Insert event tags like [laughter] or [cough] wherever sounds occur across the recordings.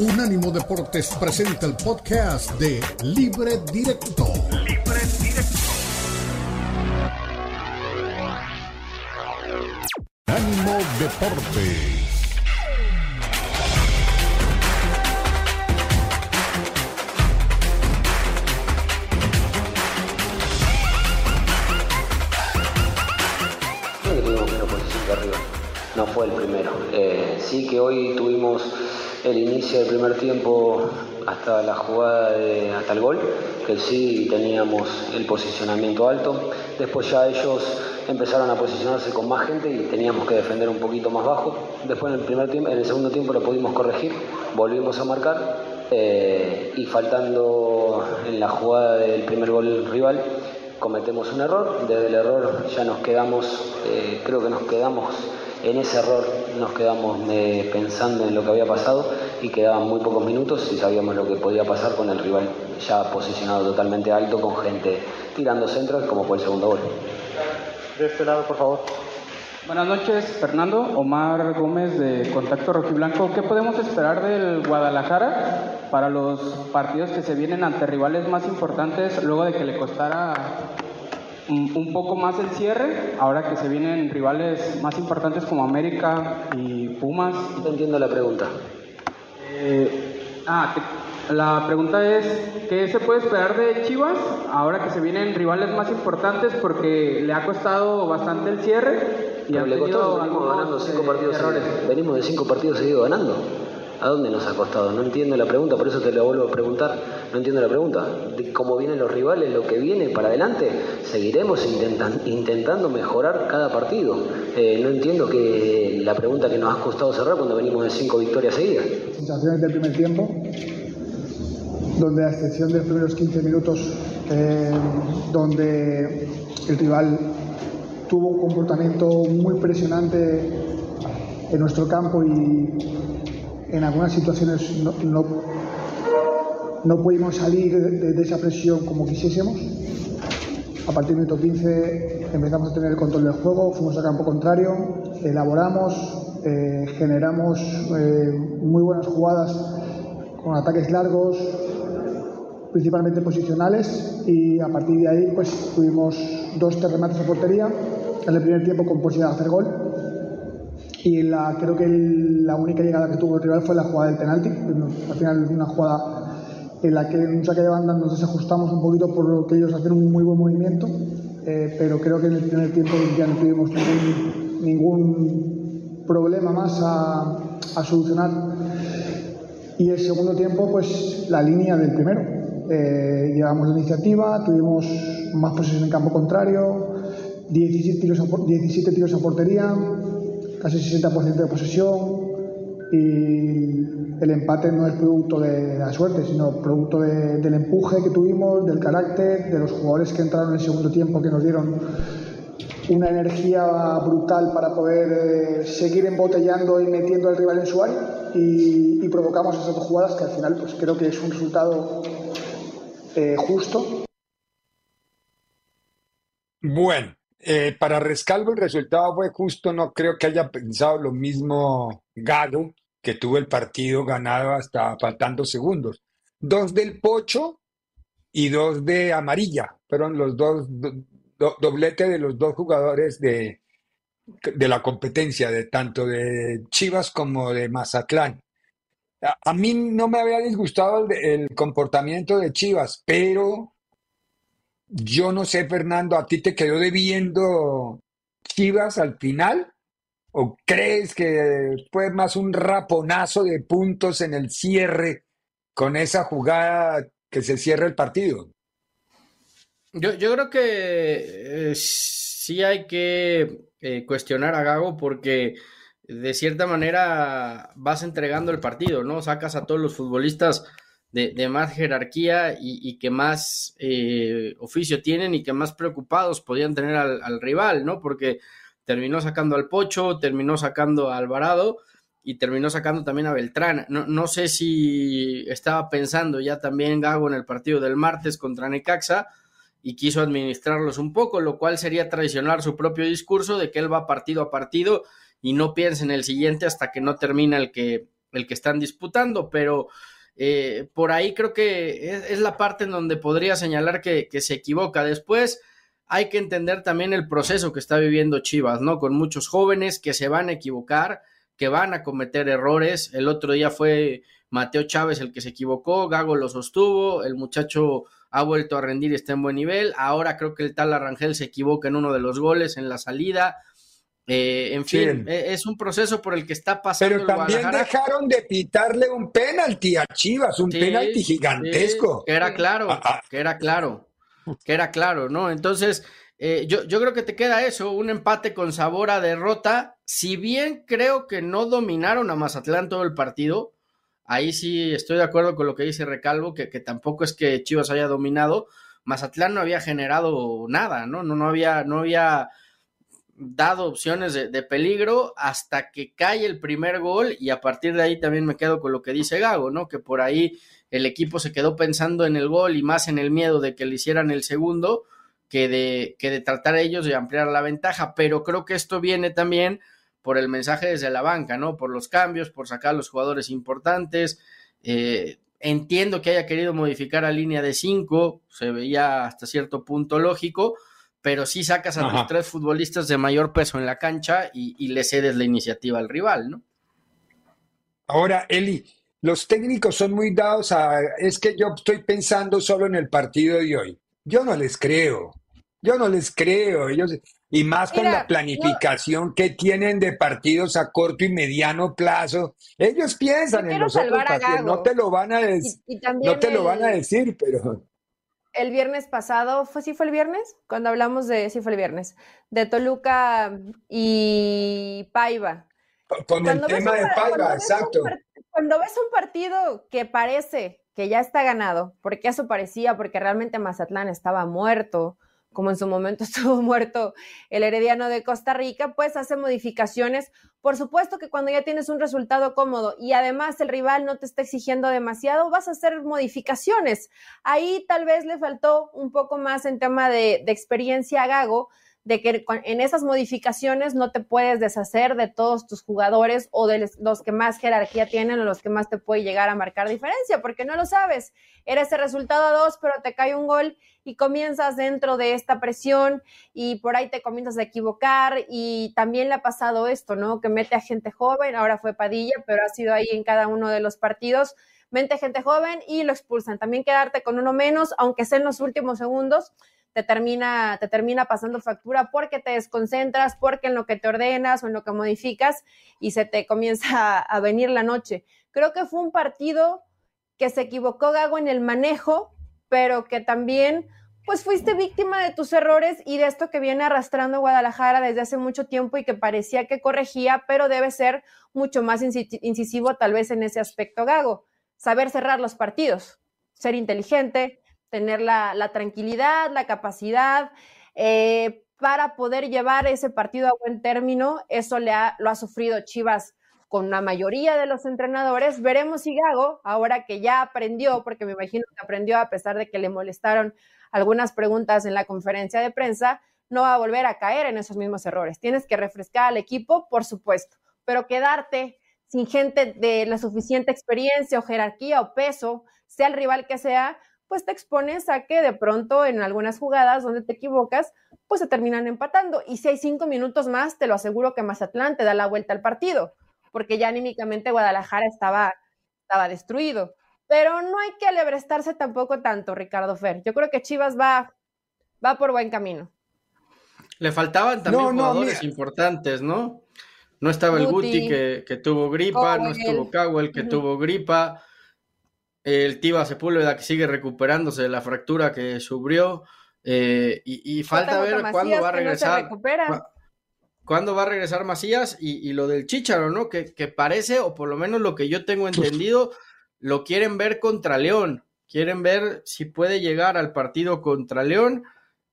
Unánimo Deportes presenta el podcast de Libre Directo. Libre Directo. Unánimo Deportes. no fue el primero. Eh, sí que hoy tuvimos el inicio del primer tiempo hasta la jugada, de, hasta el gol, que sí teníamos el posicionamiento alto. Después ya ellos empezaron a posicionarse con más gente y teníamos que defender un poquito más bajo. Después en el, primer tiempo, en el segundo tiempo lo pudimos corregir, volvimos a marcar eh, y faltando en la jugada del primer gol rival cometemos un error. Desde el error ya nos quedamos, eh, creo que nos quedamos en ese error nos quedamos eh, pensando en lo que había pasado y quedaban muy pocos minutos y sabíamos lo que podía pasar con el rival ya posicionado totalmente alto con gente tirando centros como fue el segundo gol. De este lado, por favor. Buenas noches, Fernando. Omar Gómez de Contacto Rojiblanco. ¿Qué podemos esperar del Guadalajara para los partidos que se vienen ante rivales más importantes luego de que le costara un poco más el cierre, ahora que se vienen rivales más importantes como América y Pumas. No entiendo la pregunta. Eh, ah, la pregunta es, ¿qué se puede esperar de Chivas ahora que se vienen rivales más importantes porque le ha costado bastante el cierre? Y le costó, venimos ganando cinco partidos, errores. venimos de cinco partidos seguidos ganando. ¿A dónde nos ha costado? No entiendo la pregunta, por eso te la vuelvo a preguntar. No entiendo la pregunta. Cómo vienen los rivales, lo que viene para adelante, seguiremos intentando mejorar cada partido. Eh, no entiendo que la pregunta que nos ha costado cerrar cuando venimos de cinco victorias seguidas. Sensaciones del primer tiempo, donde a excepción de los primeros 15 minutos, eh, donde el rival tuvo un comportamiento muy presionante en nuestro campo y en algunas situaciones no, no, pudimos salir de, esa presión como quisiésemos. A partir del minuto 15 empezamos a tener el control del juego, fuimos al campo contrario, elaboramos, eh, generamos eh, muy buenas jugadas con ataques largos, principalmente posicionales, y a partir de ahí pues tuvimos dos tres remates a portería, en el primer tiempo con posibilidad de hacer gol y la, creo que la única llegada que tuvo el rival fue la jugada del penalti. Al final una jugada en la que en un saque de banda nos desajustamos un poquito por lo que ellos hacen un muy buen movimiento, eh, pero creo que en el primer tiempo ya no tuvimos ningún, problema más a, a, solucionar. Y el segundo tiempo, pues la línea del primero. Eh, llevamos la iniciativa, tuvimos más posesión en campo contrario, 17 tiros a, 17 tiros a portería, casi 60% de posesión y el empate no es producto de la suerte, sino producto del empuje que tuvimos, del carácter, de los jugadores que entraron en el segundo tiempo que nos dieron una energía brutal para poder eh, seguir embotellando y metiendo al rival en su área y, provocamos esas dos jugadas que al final pues creo que es un resultado eh, justo. Bueno, eh, para Rescalvo el resultado fue justo, no creo que haya pensado lo mismo Gado, que tuvo el partido ganado hasta faltando segundos. Dos del Pocho y dos de Amarilla, fueron los dos dobletes de los dos jugadores de, de la competencia, de tanto de Chivas como de Mazatlán. A, mí no me había disgustado el comportamiento de Chivas, pero yo no sé, Fernando, ¿a ti te quedó debiendo Chivas al final? ¿O crees que fue más un raponazo de puntos en el cierre con esa jugada que se cierra el partido? Yo, creo que eh, sí hay que eh, cuestionar a Gago porque de cierta manera vas entregando el partido, ¿no? Sacas a todos los futbolistas de, más jerarquía y, que más eh, oficio tienen y que más preocupados podían tener al, rival, ¿no? Porque terminó sacando al Pocho, terminó sacando a Alvarado y terminó sacando también a Beltrán. No, no sé si estaba pensando ya también Gago en el partido del martes contra Necaxa y quiso administrarlos un poco, lo cual sería traicionar su propio discurso de que él va partido a partido y no piensa en el siguiente hasta que no termina el que, el que están disputando, pero eh, por ahí creo que es, la parte en donde podría señalar que, que, se equivoca. Después hay que entender también el proceso que está viviendo Chivas, ¿no? Con muchos jóvenes que se van a equivocar, que van a cometer errores. El otro día fue Mateo Chávez el que se equivocó, Gago lo sostuvo, el muchacho ha vuelto a rendir y está en buen nivel. Ahora creo que el tal Arrangel se equivoca en uno de los goles en la salida. Eh, en fin, e, es un proceso por el que está pasando. Pero también dejaron de pitarle un penalti a Chivas, un penalti gigantesco. que era claro, ah, ah. que era claro, que era claro, ¿no? Entonces, eh, yo, yo creo que te queda eso, un empate con sabor a derrota. Si bien creo que no dominaron a Mazatlán todo el partido, ahí sí estoy de acuerdo con lo que dice Recalvo, que, que tampoco es que Chivas haya dominado. Mazatlán no había generado nada, ¿no? No, no había, no había dado opciones de, peligro hasta que cae el primer gol y a partir de ahí también me quedo con lo que dice Gago, ¿no? Que por ahí el equipo se quedó pensando en el gol y más en el miedo de que le hicieran el segundo que de, que de tratar ellos de ampliar la ventaja, pero creo que esto viene también por el mensaje desde la banca, ¿no? Por los cambios, por sacar a los jugadores importantes. Eh, entiendo que haya querido modificar a línea de cinco, se veía hasta cierto punto lógico, pero sí sacas a los tres futbolistas de mayor peso en la cancha y, le cedes la iniciativa al rival, ¿no? Ahora, Eli, los técnicos son muy dados a, es que yo estoy pensando solo en el partido de hoy. Yo no les creo, yo no les creo, ellos, y más con la planificación que tienen de partidos a corto y mediano plazo. Ellos piensan en los otros partidos, no te lo van a decir, no te lo van a decir, pero el viernes pasado, ¿fue, ¿sí fue el viernes? Cuando hablamos de, sí fue el viernes, de Toluca y Paiva. Con el tema de Paiva, exacto. cuando ves un partido que parece que ya está ganado, porque eso parecía, porque realmente Mazatlán estaba muerto, como en su momento [laughs] estuvo muerto el Herediano de Costa Rica, pues hace modificaciones. Por supuesto que cuando ya tienes un resultado cómodo y además el rival no te está exigiendo demasiado, vas a hacer modificaciones. Ahí tal vez le faltó un poco más en tema de, de experiencia a Gago, de que en esas modificaciones no te puedes deshacer de todos tus jugadores o de los que más jerarquía tienen o los que más te puede llegar a marcar diferencia, porque no lo sabes. Era ese resultado a dos, pero te cae un gol y comienzas dentro de esta presión y por ahí te comienzas a equivocar y también le ha pasado esto, ¿no? Que mete a gente joven, ahora fue Padilla, pero ha sido ahí en cada uno de los partidos mete gente joven y lo expulsan. También quedarte con uno menos, aunque sea en los últimos segundos, te termina, te termina pasando factura porque te desconcentras, porque en lo que te ordenas o en lo que modificas y se te comienza [laughs] a, venir la noche. Creo que fue un partido que se equivocó Gago en el manejo, pero que también pues fuiste víctima de tus errores y de esto que viene arrastrando Guadalajara desde hace mucho tiempo y que parecía que corregía, pero debe ser mucho más incisivo tal vez en ese aspecto Gago, saber cerrar los partidos, ser inteligente, tener la, tranquilidad, la capacidad eh, para poder llevar ese partido a buen término. Eso le ha, lo ha sufrido Chivas con la mayoría de los entrenadores. Veremos si Gago, ahora que ya aprendió, porque me imagino que aprendió a pesar de que le molestaron algunas preguntas en la conferencia de prensa, no va a volver a caer en esos mismos errores. Tienes que refrescar al equipo, por supuesto, pero quedarte sin gente de la suficiente experiencia o jerarquía o peso, sea el rival que sea, pues te expones a que de pronto en algunas jugadas donde te equivocas, pues se terminan empatando. Y si hay cinco minutos más, te lo aseguro que Mazatlán te da la vuelta al partido, porque ya anímicamente Guadalajara estaba, estaba destruido. Pero no hay que alebrestarse tampoco tanto, Ricardo Fer. Yo creo que Chivas va, va por buen camino. Le faltaban también jugadores importantes, ¿no? No estaba el Guti, que, tuvo gripa, no estuvo Cowell que tuvo gripa el Tiva Sepúlveda que sigue recuperándose de la fractura que sufrió. Eh, y, falta ver cuándo va a regresar. cuándo va a regresar Macías y, lo del Chicharo, ¿no? Que, parece, o por lo menos lo que yo tengo entendido, lo quieren ver contra León. Quieren ver si puede llegar al partido contra León,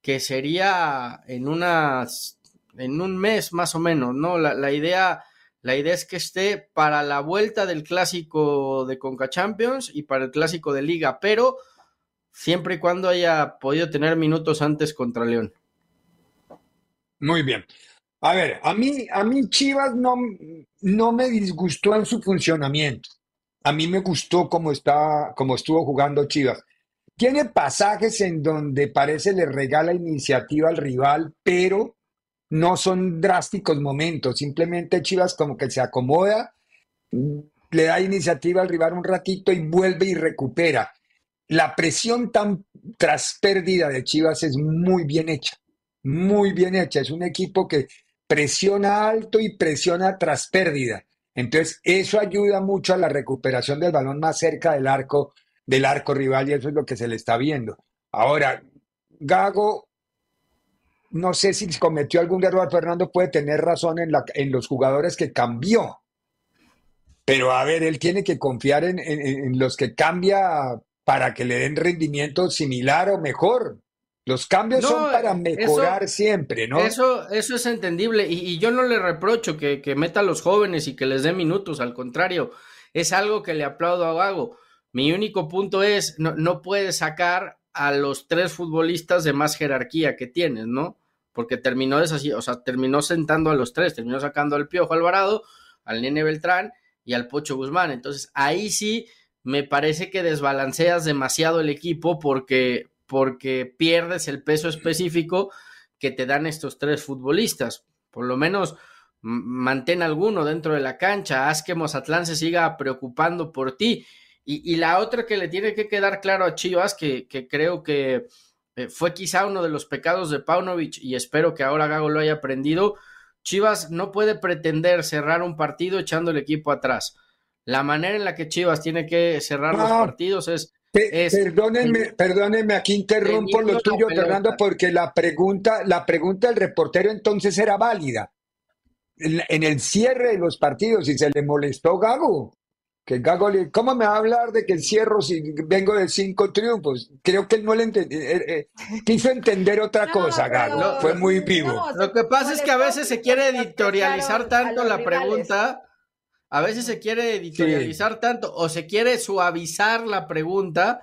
que sería en unas en un mes más o menos, ¿no? La, la idea la idea es que esté para la vuelta del clásico de Conca Champions y para el clásico de Liga, pero siempre y cuando haya podido tener minutos antes contra León. Muy bien. A ver, a mí, a mí Chivas no, no me disgustó en su funcionamiento. A mí me gustó cómo, está, cómo estuvo jugando Chivas. Tiene pasajes en donde parece le regala iniciativa al rival, pero no son drásticos momentos. Simplemente Chivas como que se acomoda, le da iniciativa al rival un ratito y vuelve y recupera. La presión tan tras pérdida de Chivas es muy bien hecha, muy bien hecha. Es un equipo que presiona alto y presiona tras pérdida. Entonces, eso ayuda mucho a la recuperación del balón más cerca del arco, del arco rival, y eso es lo que se le está viendo. Ahora, Gago, no sé si cometió algún error, Fernando puede tener razón en, la, en los jugadores que cambió. Pero a ver, él tiene que confiar en, en los que cambia para que le den rendimiento similar o mejor. Los cambios son para mejorar siempre, ¿no? Eso, eso es entendible y, yo no le reprocho que, meta a los jóvenes y que les dé minutos, al contrario, es algo que le aplaudo a Gago. Mi único punto es, no, no puedes sacar a los tres futbolistas de más jerarquía que tienes, ¿no? Porque terminó así, o sea, terminó sentando a los tres, terminó sacando al Piojo Alvarado, al Nene Beltrán y al Pocho Guzmán. Entonces, ahí sí me parece que desbalanceas demasiado el equipo porque, porque pierdes el peso específico que te dan estos tres futbolistas. Por lo menos mantén alguno dentro de la cancha, haz que Mozatlán se siga preocupando por ti. Y, la otra que le tiene que quedar claro a Chivas, que, que creo que eh, fue quizá uno de los pecados de Paunovic y espero que ahora Gago lo haya aprendido, Chivas no puede pretender cerrar un partido echando el equipo atrás. La manera en la que Chivas tiene que cerrar los partidos es perdónenme, perdónenme, aquí interrumpo lo tuyo, Fernando, porque la pregunta, la pregunta del reportero entonces era válida. En, el cierre de los partidos, y se le molestó Gago, que Gago le, ¿cómo me va a hablar de que encierro si vengo de cinco triunfos? Creo que él no le entendió, eh, eh, quiso entender otra cosa, Gago, fue muy vivo. lo que pasa es que a veces se quiere editorializar tanto la pregunta a veces se quiere editorializar tanto o se quiere suavizar la pregunta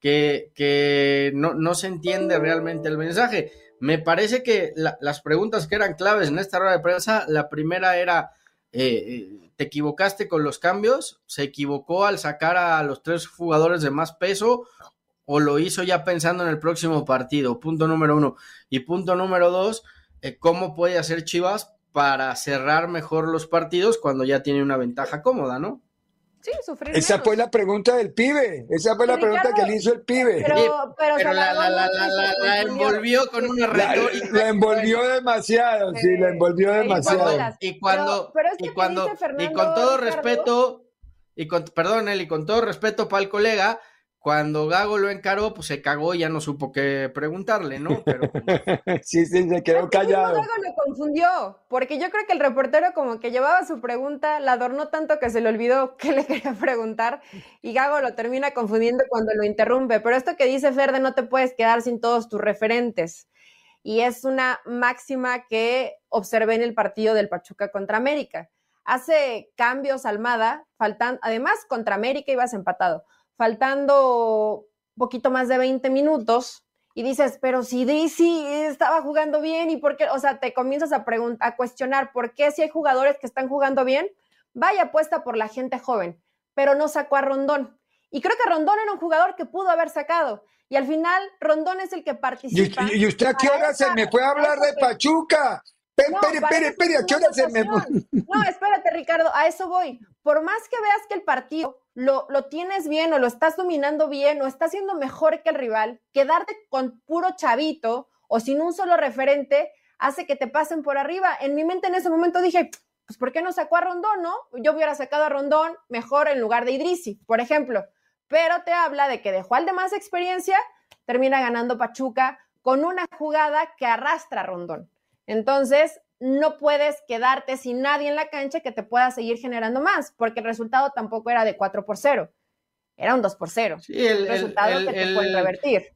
que, que no, no, se entiende realmente el mensaje. Me parece que las preguntas que eran claves en esta rueda de prensa, la primera era, eh, eh, ¿te equivocaste con los cambios? ¿Se equivocó al sacar a los tres jugadores de más peso? ¿O lo hizo ya pensando en el próximo partido? Punto número uno. Y punto número dos, eh, ¿cómo puede hacer Chivas para cerrar mejor los partidos cuando ya tiene una ventaja cómoda, ¿no? Sí, sufrir Esa fue la pregunta del pibe. Esa fue la pregunta que le hizo el pibe. Pero, pero, la, la, la, la, envolvió con una retórica. La, envolvió demasiado, sí, la envolvió demasiado. Y cuando, y cuando, y con todo respeto, y con, perdón, y con todo respeto para el colega, cuando Gago lo encaró, pues se cagó y ya no supo qué preguntarle, ¿no? Pero... [laughs] sí, sí, se quedó callado. Gago lo confundió, porque yo creo que el reportero como que llevaba su pregunta, la adornó tanto que se le olvidó [laughs] qué le quería preguntar y Gago lo termina confundiendo cuando lo interrumpe. Pero esto que dice Ferde, no te puedes quedar sin todos tus referentes. Y es una máxima que observé en el partido del Pachuca contra América. Hace cambios Almada, faltan, además contra América ibas empatado faltando poquito más de 20 minutos y dices, pero si Daisy estaba jugando bien y por qué, o sea, te comienzas a, a cuestionar por qué si hay jugadores que están jugando bien, vaya apuesta por la gente joven, pero no sacó a Rondón. Y creo que Rondón era un jugador que pudo haber sacado. Y al final, Rondón es el que participa. ¿Y, usted a qué hora se me fue a hablar de Pachuca? Espere, espere, espere, ¿a qué hora se me fue? No, espérate, Ricardo, a eso voy. Por más que veas que el partido lo, lo, tienes bien o lo estás dominando bien o estás siendo mejor que el rival, quedarte con puro chavito o sin un solo referente hace que te pasen por arriba. En mi mente en ese momento dije, pues ¿por qué no sacó a Rondón, no? Yo hubiera sacado a Rondón mejor en lugar de Idrisi, por ejemplo. Pero te habla de que dejó al de más experiencia, termina ganando Pachuca con una jugada que arrastra a Rondón. Entonces, no puedes quedarte sin nadie en la cancha que te pueda seguir generando más, porque el resultado tampoco era de 4 por 0, era un 2 por 0. Sí, el, resultado que te puede revertir.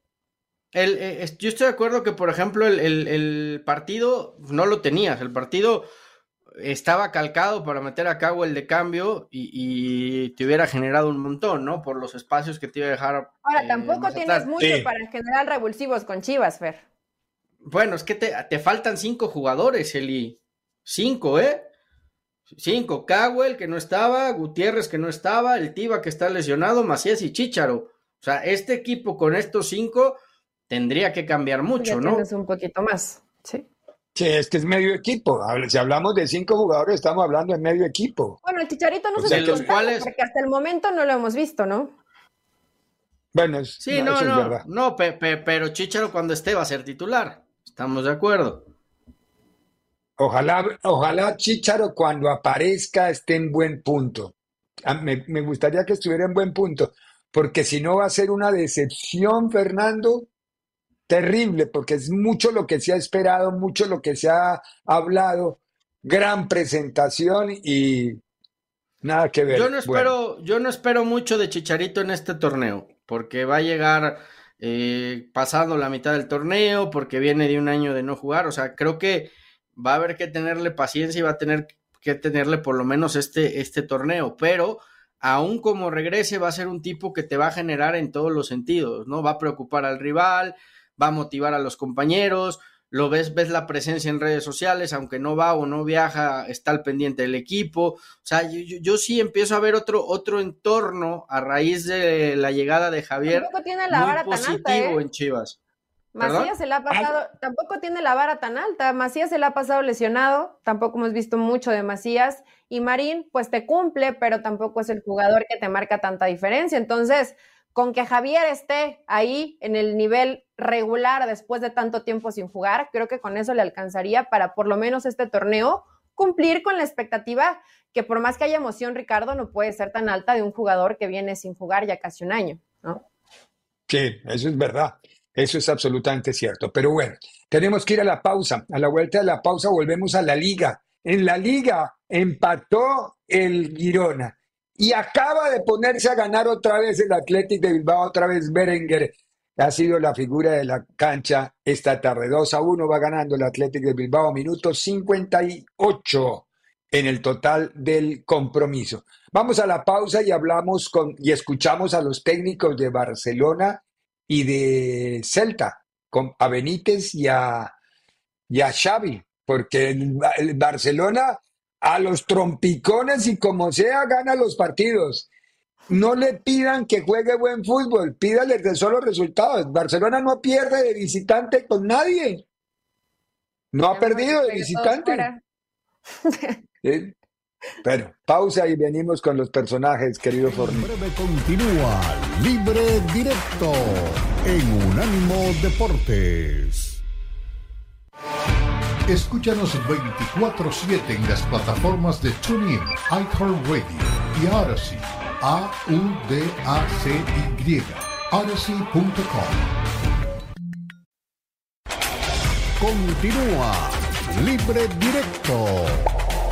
Eh, yo estoy de acuerdo que, por ejemplo, el, partido no lo tenías, el partido estaba calcado para meter a cabo el de cambio y, te hubiera generado un montón, ¿no? Por los espacios que te iba a dejar. Ahora, tampoco tienes mucho para generar revulsivos con Chivas, Fer. Bueno, es que te, faltan cinco jugadores, Eli. Cinco, ¿eh? Cinco. Cowell, que no estaba, Gutiérrez, que no estaba, el Tiva, que está lesionado, Macías y Chicharo. O sea, este equipo con estos cinco tendría que cambiar mucho, ¿no? un poquito más, sí. Sí, es que es medio equipo. Si hablamos de cinco jugadores, estamos hablando de medio equipo. Bueno, el Chicharito no se los cuales... porque hasta el momento no lo hemos visto, ¿no? Bueno, sí, no, no, no, pero Chicharo cuando esté va a ser titular. Estamos de acuerdo. Ojalá, ojalá Chicharo cuando aparezca esté en buen punto. Ah, me, me gustaría que estuviera en buen punto, porque si no va a ser una decepción, Fernando, terrible, porque es mucho lo que se ha esperado, mucho lo que se ha hablado, gran presentación y nada que ver. Yo no espero, yo no espero mucho de Chicharito en este torneo, porque va a llegar eh, pasando la mitad del torneo, porque viene de un año de no jugar, o sea, creo que va a haber que tenerle paciencia y va a tener que tenerle por lo menos este, este torneo, pero aún como regrese va a ser un tipo que te va a generar en todos los sentidos, ¿no? Va a preocupar al rival, va a motivar a los compañeros, lo ves, ves la presencia en redes sociales, aunque no va o no viaja, está al pendiente del equipo. O sea, yo, sí empiezo a ver otro, otro entorno a raíz de la llegada de Javier. Tampoco tiene la vara tan alta, ¿eh? en Chivas. Macías se la ha pasado, tampoco tiene la vara tan alta. Macías se la ha pasado lesionado, tampoco hemos visto mucho de Macías. Y Marín, pues te cumple, pero tampoco es el jugador que te marca tanta diferencia. Entonces, con que Javier esté ahí en el nivel regular después de tanto tiempo sin jugar, creo que con eso le alcanzaría para por lo menos este torneo cumplir con la expectativa que por más que haya emoción, Ricardo, no puede ser tan alta de un jugador que viene sin jugar ya casi un año, ¿no? Sí, eso es verdad. Eso es absolutamente cierto. Pero bueno, tenemos que ir a la pausa. A la vuelta de la pausa volvemos a la liga. En la liga empató el Girona y acaba de ponerse a ganar otra vez el Athletic de Bilbao, otra vez Berenguer. Ha sido la figura de la cancha esta tarde. 2 a 1 va ganando el Athletic de Bilbao, minuto 58 en el total del compromiso. Vamos a la pausa y hablamos con y escuchamos a los técnicos de Barcelona y de Celta, con, a Benítez y a, y a Xavi, porque el Barcelona a los trompicones y como sea gana los partidos. No le pidan que juegue buen fútbol, pídale de solo resultados. Barcelona no pierde de visitante con nadie. No ha perdido de visitante. [laughs] Pero pausa y venimos con los personajes, querido Forni. Breve continúa Libre Directo en Unánimo Deportes. Escúchanos 24-7 en las plataformas de TuneIn, iHeartRadio y Odyssey. A-U-D-A-C-Y. Odyssey.com. Continúa Libre Directo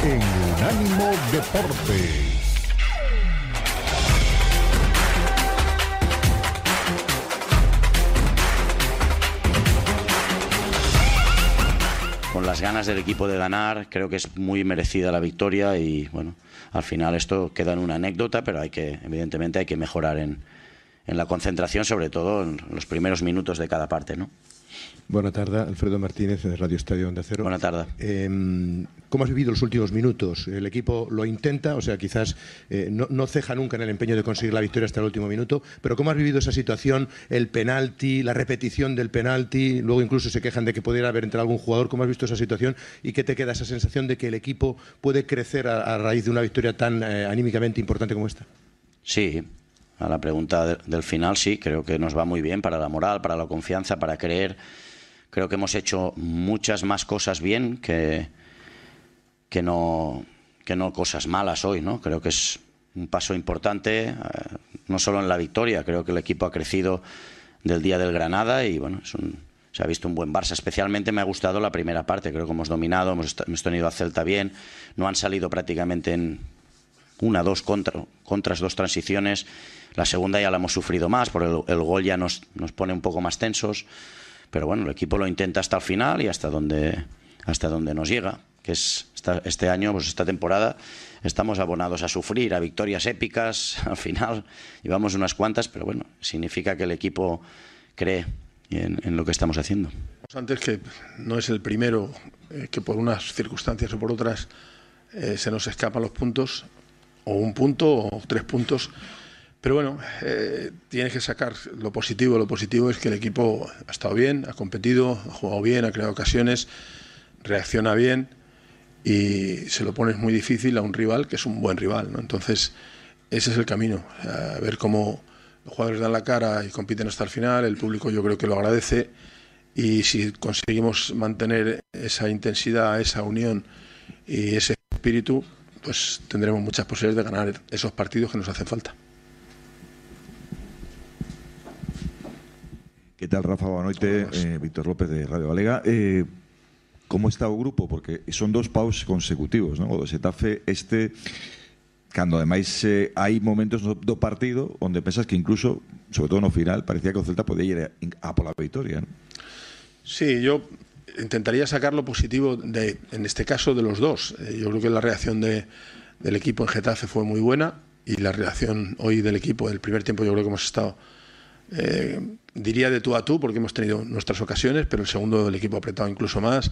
en Unánimo Deportes. Con las ganas del equipo de ganar, creo que es muy merecida la victoria y bueno, al final esto queda en una anécdota, pero hay que, evidentemente hay que mejorar en, en la concentración, sobre todo en los primeros minutos de cada parte, ¿no? Buenas tardes, Alfredo Martínez de Radio Estadio Onda Cero. Buenas tardes. Em, ¿Cómo has vivido los últimos minutos? El equipo lo intenta, o sea, quizás eh, no, ceja nunca en el empeño de conseguir la victoria hasta el último minuto, pero ¿cómo has vivido esa situación? El penalti, la repetición del penalti, luego incluso se quejan de que pudiera haber entrado algún jugador. ¿Cómo has visto esa situación y qué te queda esa sensación de que el equipo puede crecer a, raíz de una victoria tan eh, anímicamente importante como esta? Sí, a la pregunta del final sí, creo que nos va muy bien para la moral, para la confianza, para creer Creo que hemos hecho muchas más cosas bien que, que, no, que no cosas malas hoy, ¿no? Creo que es un paso importante, eh, no solo en la victoria, creo que el equipo ha crecido del día del Granada y bueno, se ha visto un buen Barça. Especialmente me ha gustado la primera parte, creo que hemos dominado, hemos, tenido a Celta bien, no han salido prácticamente en una, dos contra, contras, dos transiciones. La segunda ya la hemos sufrido más, porque el, gol ya nos, nos pone un poco más tensos. Pero bueno, el equipo lo intenta hasta el final y hasta donde, hasta donde nos llega, que es este año, pues esta temporada, estamos abonados a sufrir, a victorias épicas, [laughs] al final llevamos unas cuantas, pero bueno, significa que el equipo cree en, lo que estamos haciendo. Antes que no es el primero eh, que por unas circunstancias o por otras eh, se nos escapan los puntos, o un punto o tres puntos. Pero bueno, eh, tienes que sacar lo positivo. Lo positivo es que el equipo ha estado bien, ha competido, ha jugado bien, ha creado ocasiones, reacciona bien y se lo pones muy difícil a un rival que es un buen rival. ¿no? Entonces, ese es el camino. A ver cómo los jugadores dan la cara y compiten hasta el final. El público yo creo que lo agradece y si conseguimos mantener esa intensidad, esa unión y ese espíritu, pues tendremos muchas posibilidades de ganar esos partidos que nos hacen falta. ¿Qué tal, Rafa? Buenas noches. Eh, Víctor López de Radio Galega. Eh, ¿Cómo está o grupo? Porque son dos paus consecutivos, ¿no? O do Xetafe este cando ademais eh, hai momentos no, do partido onde pensas que incluso, sobre todo no final, parecía que o Celta podía ir a, a pola victoria, ¿no? Sí, yo intentaría sacar lo positivo de, en este caso, de los dos. Eh, yo creo que la reacción de, del equipo en Getafe fue muy buena y la reacción hoy del equipo del primer tiempo yo creo que hemos estado, eh, diría de tú a tú, porque hemos tenido nuestras ocasiones, pero el segundo del equipo apretado incluso más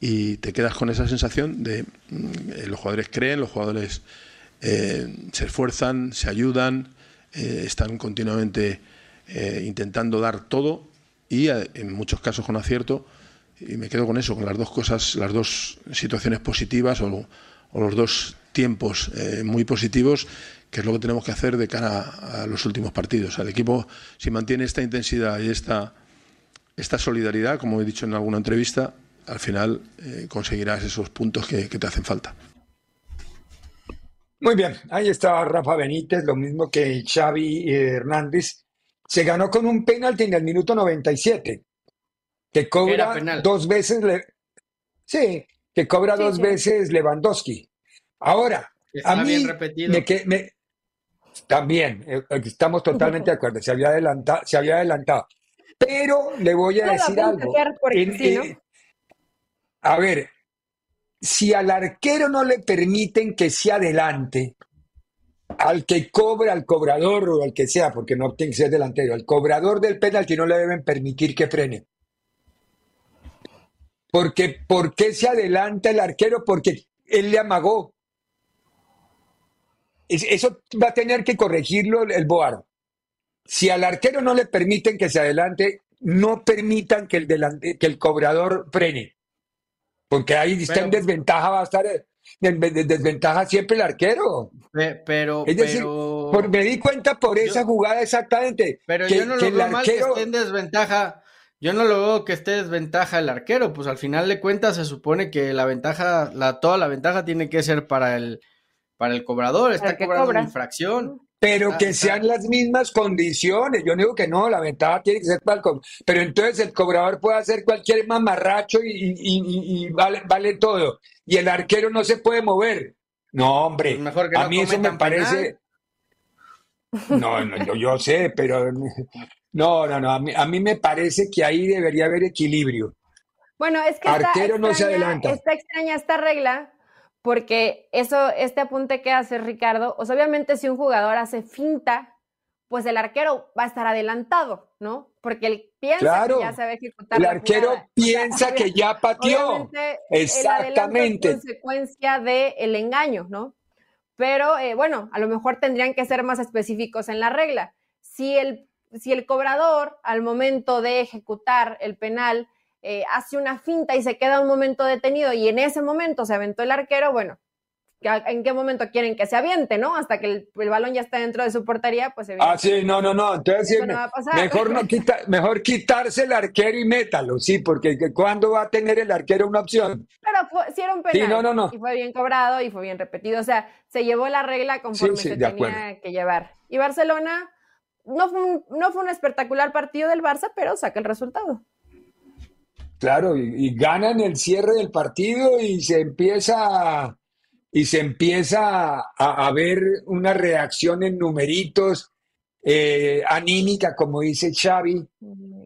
y te quedas con esa sensación de mm, los jugadores creen, los jugadores eh, se esfuerzan, se ayudan, eh, están continuamente eh, intentando dar todo y eh, en muchos casos con acierto. Y me quedo con eso, con las dos cosas, las dos situaciones positivas o, o los dos tiempos eh, muy positivos, que es lo que tenemos que hacer de cara a, a los últimos partidos. El equipo, si mantiene esta intensidad y esta, esta solidaridad, como he dicho en alguna entrevista, al final eh, conseguirás esos puntos que, que te hacen falta. Muy bien, ahí está Rafa Benítez, lo mismo que Xavi Hernández. Se ganó con un penalti en el minuto 97, que cobra dos veces, le- sí, que cobra Sí, dos sí. veces Lewandowski. Ahora, Está a mí bien repetido. me que- me- también eh, estamos totalmente de acuerdo, se había adelantado, se había adelantado. Pero le voy a No decir algo. En- sí, ¿no? eh, a ver, si al arquero no le permiten que se adelante, al que cobra, al cobrador o al que sea, porque no tiene que ser delantero, al cobrador del penalti no le deben permitir que frene. Porque, ¿por qué se adelanta el arquero? Porque él le amagó. Es- Eso va a tener que corregirlo el Boar. Si al arquero no le permiten que se adelante, no permitan que el, delante- que el cobrador frene. Porque ahí está en desventaja, va a estar en en desventaja siempre el arquero. Pe- Pero, Es decir, pero, por- me di cuenta por esa jugada exactamente. pero que, yo no que lo el veo mal que arquero. esté en desventaja. Yo no lo veo que esté en desventaja el arquero, pues al final de cuentas se supone que la ventaja, la, toda la ventaja tiene que ser para el, para el cobrador, está cobrando cobra. una infracción. Pero Ah, que ah. sean las mismas condiciones. Yo no digo que no, la ventaja tiene que ser para el co- Pero entonces el cobrador puede hacer cualquier mamarracho y, y- y- y vale, vale todo. Y el arquero no se puede mover. No, hombre. Pues mejor que a no mí eso me parece. [laughs] No, no, yo, yo sé, pero. [laughs] No, no, no. A mí, a mí me parece que ahí debería haber equilibrio. Bueno, es que está Arquero no se adelanta. Está extraña esta regla porque eso, este apunte que hace Ricardo, o sea, obviamente si un jugador hace finta, pues el arquero va a estar adelantado, ¿no? Porque él piensa Claro. que ya se va a ejecutar El la arquero jugada. O sea, piensa [laughs] que ya pateó. El Exactamente. es consecuencia del engaño, ¿no? Pero eh, bueno, a lo mejor tendrían que ser más específicos en la regla. Si el, si el cobrador al momento de ejecutar el penal eh, hace una finta y se queda un momento detenido y en ese momento se aventó el arquero, bueno, ¿a- ¿en qué momento quieren que se aviente, no? Hasta que el, el balón ya está dentro de su portería, pues Ah, sí, no, no, no. Entonces, sí, no mejor, no quita, mejor quitarse el arquero y métalo, sí, porque que- ¿cuándo va a tener el arquero una opción? Pero fue, sí era un penal. Sí, no, no, no. Y fue bien cobrado y fue bien repetido. O sea, se llevó la regla conforme Sí, sí, se tenía acuerdo. que llevar. Y Barcelona no fue, un, no fue un espectacular partido del Barça, pero saca el resultado. Claro, y, y ganan el cierre del partido y se empieza y se empieza a, a ver una reacción en numeritos eh, anímica, como dice Xavi.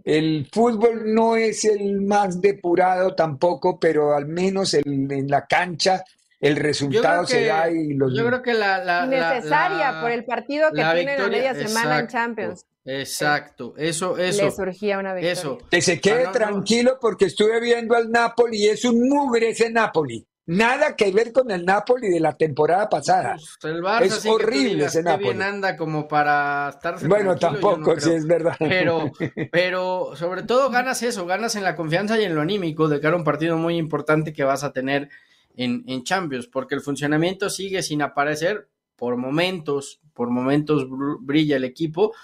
El fútbol no es el más depurado tampoco, pero al menos el- en la cancha el resultado se da y los... Yo creo que la... la Necesaria por el partido que tiene la media semana en Champions. Exacto, eso, eso. Le surgía una victoria. Eso. Que se quede Ah, tranquilo porque estuve viendo al Napoli y es un mugre ese Napoli. Nada que ver con el Napoli de la temporada pasada. Pues el Barça es horrible digas ese Napoli. bien anda como para estarse Bueno, no tampoco, sí creo. es verdad. Pero, [laughs] pero sobre todo ganas eso, ganas en la confianza y en lo anímico de cara a un partido muy importante que vas a tener en, en Champions, porque el funcionamiento sigue sin aparecer por momentos, por momentos br- brilla el equipo.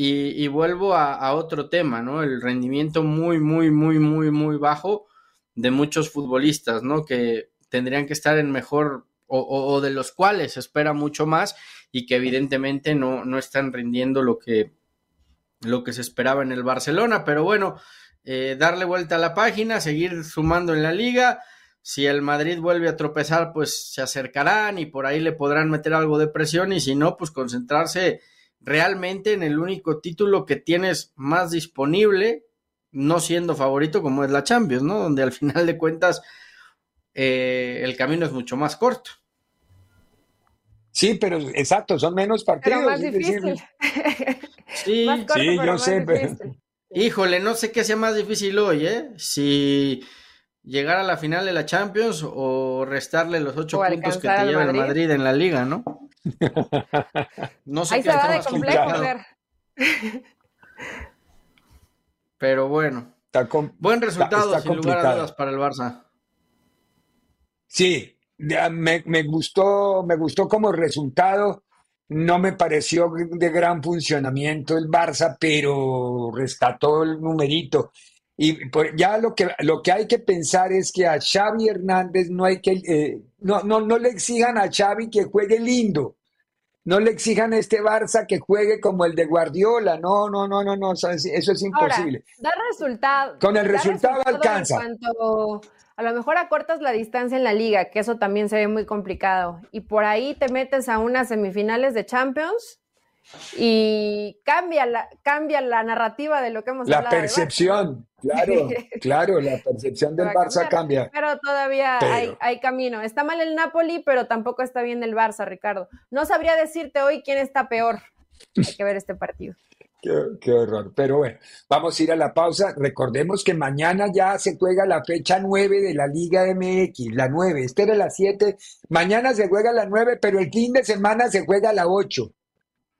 Y, vuelvo a, otro tema, ¿no? El rendimiento muy, muy, muy, muy, muy bajo de muchos futbolistas, ¿no? Que tendrían que estar en mejor, o de los cuales se espera mucho más y que evidentemente no, no están rindiendo lo que, lo que se esperaba en el Barcelona. Pero bueno, eh, darle vuelta a la página, seguir sumando en la liga. Si el Madrid vuelve a tropezar, pues se acercarán y por ahí le podrán meter algo de presión y si no, pues concentrarse realmente en el único título que tienes más disponible, no siendo favorito como es la Champions, ¿no? Donde al [laughs] final de cuentas eh, el camino es mucho más corto. Sí, pero exacto, son menos partidos. Pero más difícil. [laughs] Sí, Más corto, sí, pero yo más sé, pero-. Híjole, no sé qué sea más difícil hoy, ¿eh? Si llegar a la final de la Champions o restarle los ocho O puntos que te lleva el Madrid. Madrid en la liga, ¿no? No sé Ahí qué se va de más complejo, complicado. Fer. Pero bueno, buen resultado está sin lugar a complicado. dudas para el Barça. Sí, ya me, me gustó, me gustó como resultado. No me pareció de gran funcionamiento el Barça, pero rescató el numerito. Y por- ya lo que, lo que hay que pensar es que a Xavi Hernández no hay que, eh, no, no, no le exijan a Xavi que juegue lindo. No le exijan a este Barça que juegue como el de Guardiola. No, no, no, no, no, eso es Ahora, imposible. da resultado. Con el da resultado en alcanza. cuanto a lo mejor acortas la distancia en la liga, que eso también se ve muy complicado. Y por ahí te metes a unas semifinales de Champions y cambia la, cambia la narrativa de lo que hemos La hablado. Barça. percepción, claro, [laughs] claro, la percepción del Barça cambiar. cambia. Pero todavía Pero- Hay, hay camino. Está mal el Napoli, pero tampoco está bien el Barça, Ricardo. No sabría decirte hoy quién está peor. Hay que ver este partido. [laughs] Qué, qué horror. Pero bueno, vamos a ir a la pausa. Recordemos que mañana ya se juega la fecha 9 de la Liga MX, la 9. Esta era la 7. Mañana se juega la 9, pero el fin de semana se juega la 8.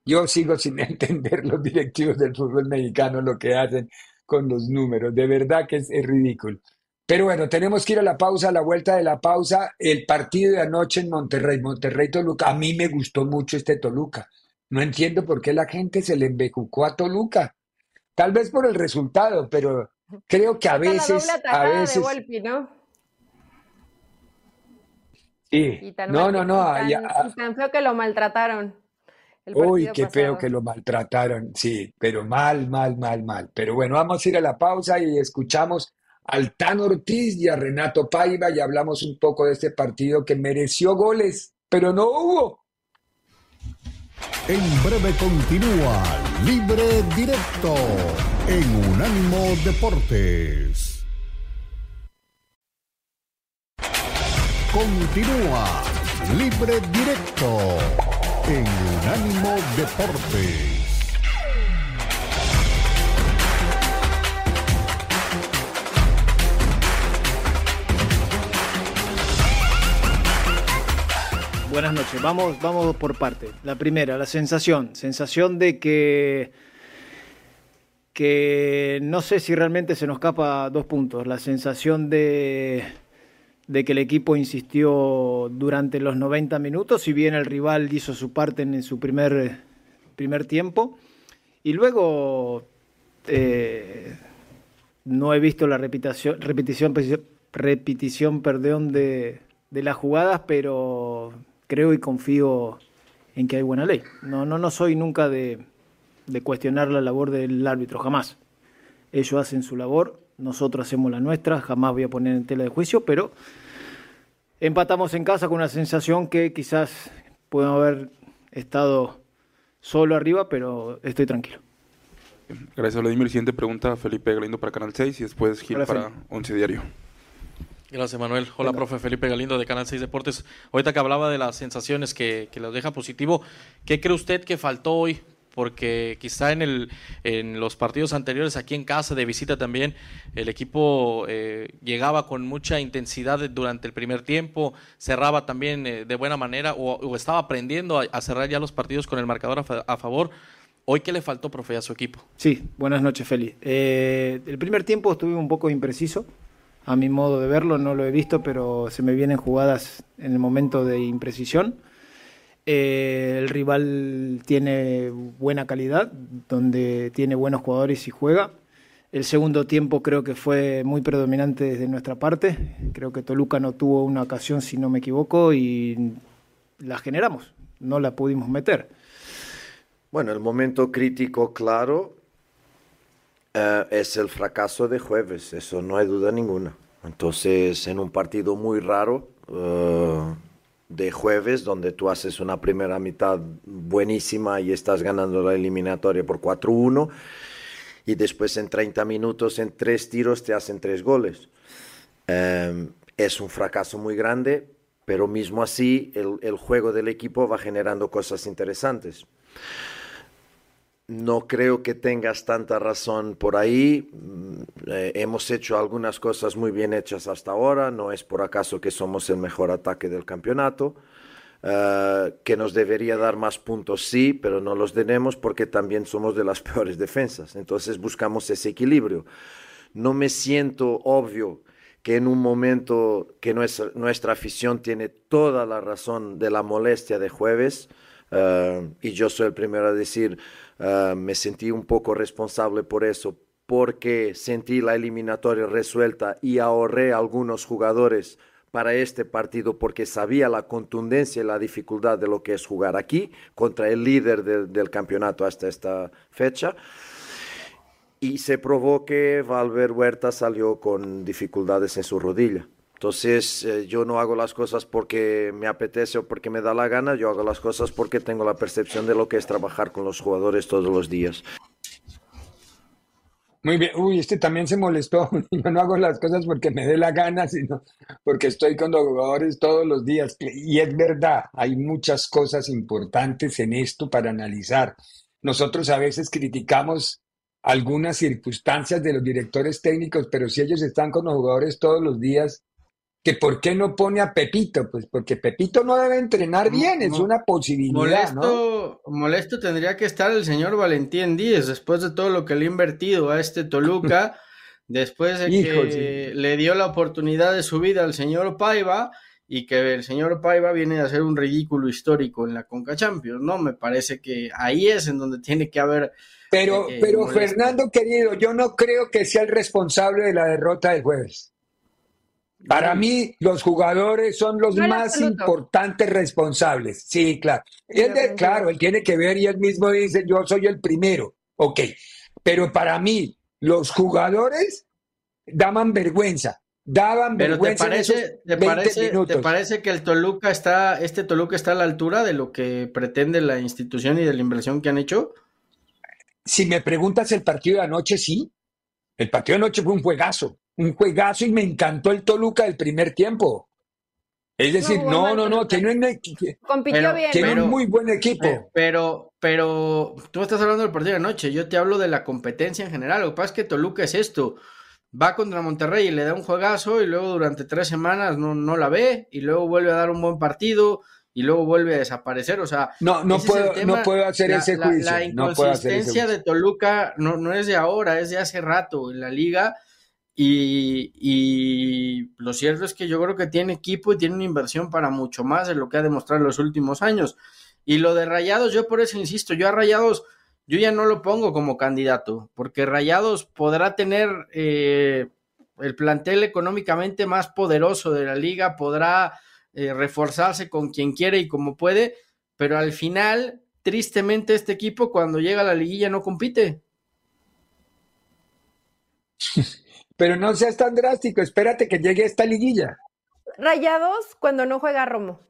Yo sigo sin [laughs] entender los directivos del fútbol mexicano lo que hacen con los números. De verdad que es, es ridículo. Pero bueno, tenemos que ir a la pausa, a la vuelta de la pausa. El partido de anoche en Monterrey, Monterrey-Toluca. A mí me gustó mucho este Toluca. No entiendo por qué la gente se le embejucó a Toluca. Tal vez por el resultado, pero creo que a la veces, a de veces, Volpi, ¿no? sí. Y tan No, no, no. y ahí- tan, y tan feo que lo maltrataron. El Uy, qué feo que lo maltrataron. Sí, pero mal, mal, mal, mal. Pero bueno, vamos a ir a la pausa y escuchamos al Tan Ortiz y a Renato Paiva y hablamos un poco de este partido que mereció goles, pero no hubo. En breve continúa Libre Directo en Unánimo Deportes. Continúa Libre Directo en Unánimo Deportes. Buenas noches, vamos, vamos por parte. La primera, la sensación, sensación de que, que no sé si realmente se nos escapa dos puntos. La sensación de, de que el equipo insistió durante los 90 minutos, si bien el rival hizo su parte en, su primer, primer tiempo. Y luego eh, no he visto la repetición, repetición, repetición perdón, de, de las jugadas, pero creo y confío en que hay buena ley. No, no, no soy nunca de, de cuestionar la labor del árbitro, jamás. Ellos hacen su labor, nosotros hacemos la nuestra, jamás voy a poner en tela de juicio, pero empatamos en casa con una sensación que quizás pueden haber estado solo arriba, pero estoy tranquilo. Gracias, Vladimir. Siguiente pregunta, Felipe Galindo para Canal 6 y después Gil Hola, para. Once Diario. Gracias, Manuel. Hola, profe Felipe Galindo de Canal 6 Deportes. Ahorita que hablaba de las sensaciones que, que los deja positivo, ¿qué cree usted que faltó hoy porque quizá en, el, los partidos anteriores, aquí en casa, de visita también, el equipo eh, llegaba con mucha intensidad durante el primer tiempo, cerraba también eh, de buena manera o, estaba aprendiendo a, cerrar ya los partidos con el marcador a, favor. ¿Hoy qué le faltó, profe, a su equipo? Sí, buenas noches, Feli. Eh, el primer tiempo estuve un poco impreciso, a mi modo de verlo, no lo he visto, pero se me vienen jugadas en el momento de imprecisión. Eh, el rival tiene buena calidad, donde tiene buenos jugadores y juega. El segundo tiempo creo que fue muy predominante desde nuestra parte. Creo que Toluca no tuvo una ocasión, si no me equivoco, y la generamos, no la pudimos meter. Bueno, el momento crítico, claro, eh, es el fracaso de jueves, eso no hay duda ninguna. Entonces, en un partido muy raro, uh, de jueves, donde tú haces una primera mitad buenísima y estás ganando la eliminatoria por 4-1, y después en 30 minutos, en tres tiros, te hacen tres goles. Em, es un fracaso muy grande, pero mismo así el, el juego del equipo va generando cosas interesantes no creo que tengas tanta razón por ahí. Mm, eh, hemos hecho algunas cosas muy bien hechas hasta ahora. No es por acaso que somos el mejor ataque del campeonato. Eh, que nos debería dar más puntos, sí, pero no los tenemos porque también somos de las [laughs] peores defensas. Entonces buscamos ese equilibrio. No me siento obvio que en un momento que nuestra, afición tiene toda la razón de la molestia de jueves, eh, y yo soy el primero a decir, Ah, me sentí un poco responsable por eso, porque sentí la eliminatoria resuelta y ahorré algunos jugadores para este partido porque sabía la contundencia y la dificultad de lo que es jugar aquí contra el líder del campeonato hasta esta fecha. Y se probó que Valver Huerta salió con dificultades en su rodilla. Entonces eh, yo no hago las cosas porque me apetece o porque me da la gana, yo hago las cosas porque tengo la percepción de lo que es trabajar con los jugadores todos los días. Muy bien, uy, este también se molestó. [laughs] Yo no hago las cosas porque me dé la gana, sino porque estoy con los jugadores todos los días. Y es verdad, hay muchas cosas importantes en esto para analizar. Nosotros a veces criticamos algunas circunstancias de los directores técnicos, pero si ellos están con los jugadores todos los días, que por qué no pone a Pepito, pues porque Pepito no debe entrenar bien, es una posibilidad, molesto, Molesto tendría que estar el señor Valentín Díez después de todo lo que le ha invertido a este Toluca, [laughs] después de que le dio la oportunidad de su vida al señor Paiva y que el señor Paiva viene a hacer un ridículo histórico en la Conca Champions, ¿no? Me parece que ahí es en donde tiene que haber pero, eh, pero Fernando querido, yo no creo que sea el responsable de la derrota del jueves. Para mí, los jugadores son los más importantes responsables. Sí, claro. claro, él tiene que ver y él mismo dice, yo soy el primero. Ok. Pero para mí, los jugadores daban vergüenza. Daban vergüenza. Te parece, te, parece, ¿Te parece que el Toluca está, este Toluca está a la altura de lo que pretende la institución y de la inversión que han hecho? Si me preguntas el partido de anoche, sí. El partido de anoche fue un juegazo un juegazo y me encantó el Toluca del primer tiempo. Es decir, no, no, no, tiene un, Compitió bien, tiene un muy buen equipo. Pero, pero tú estás hablando del partido de anoche, yo te hablo de la competencia en general. Lo que pasa es que Toluca es esto. Va contra Monterrey y le da un juegazo y luego durante tres semanas no, no la ve y luego vuelve a dar un buen partido y luego vuelve a desaparecer. O sea, no, no, puedo, no puedo hacer ese juicio. La, inconsistencia de Toluca no, no es de ahora, es de hace rato en la liga y, lo cierto es que yo creo que tiene equipo y tiene una inversión para mucho más de lo que ha demostrado en los últimos años. Y lo de Rayados, yo por eso insisto, yo a Rayados, yo ya no lo pongo como candidato, porque Rayados podrá tener eh, el plantel económicamente más poderoso de la liga, podrá eh, reforzarse con quien quiere y como puede, pero al final, tristemente, este equipo cuando llega a la liguilla no compite. [laughs] Pero no seas tan drástico, espérate que llegue esta liguilla. Rayados cuando no juega Romo.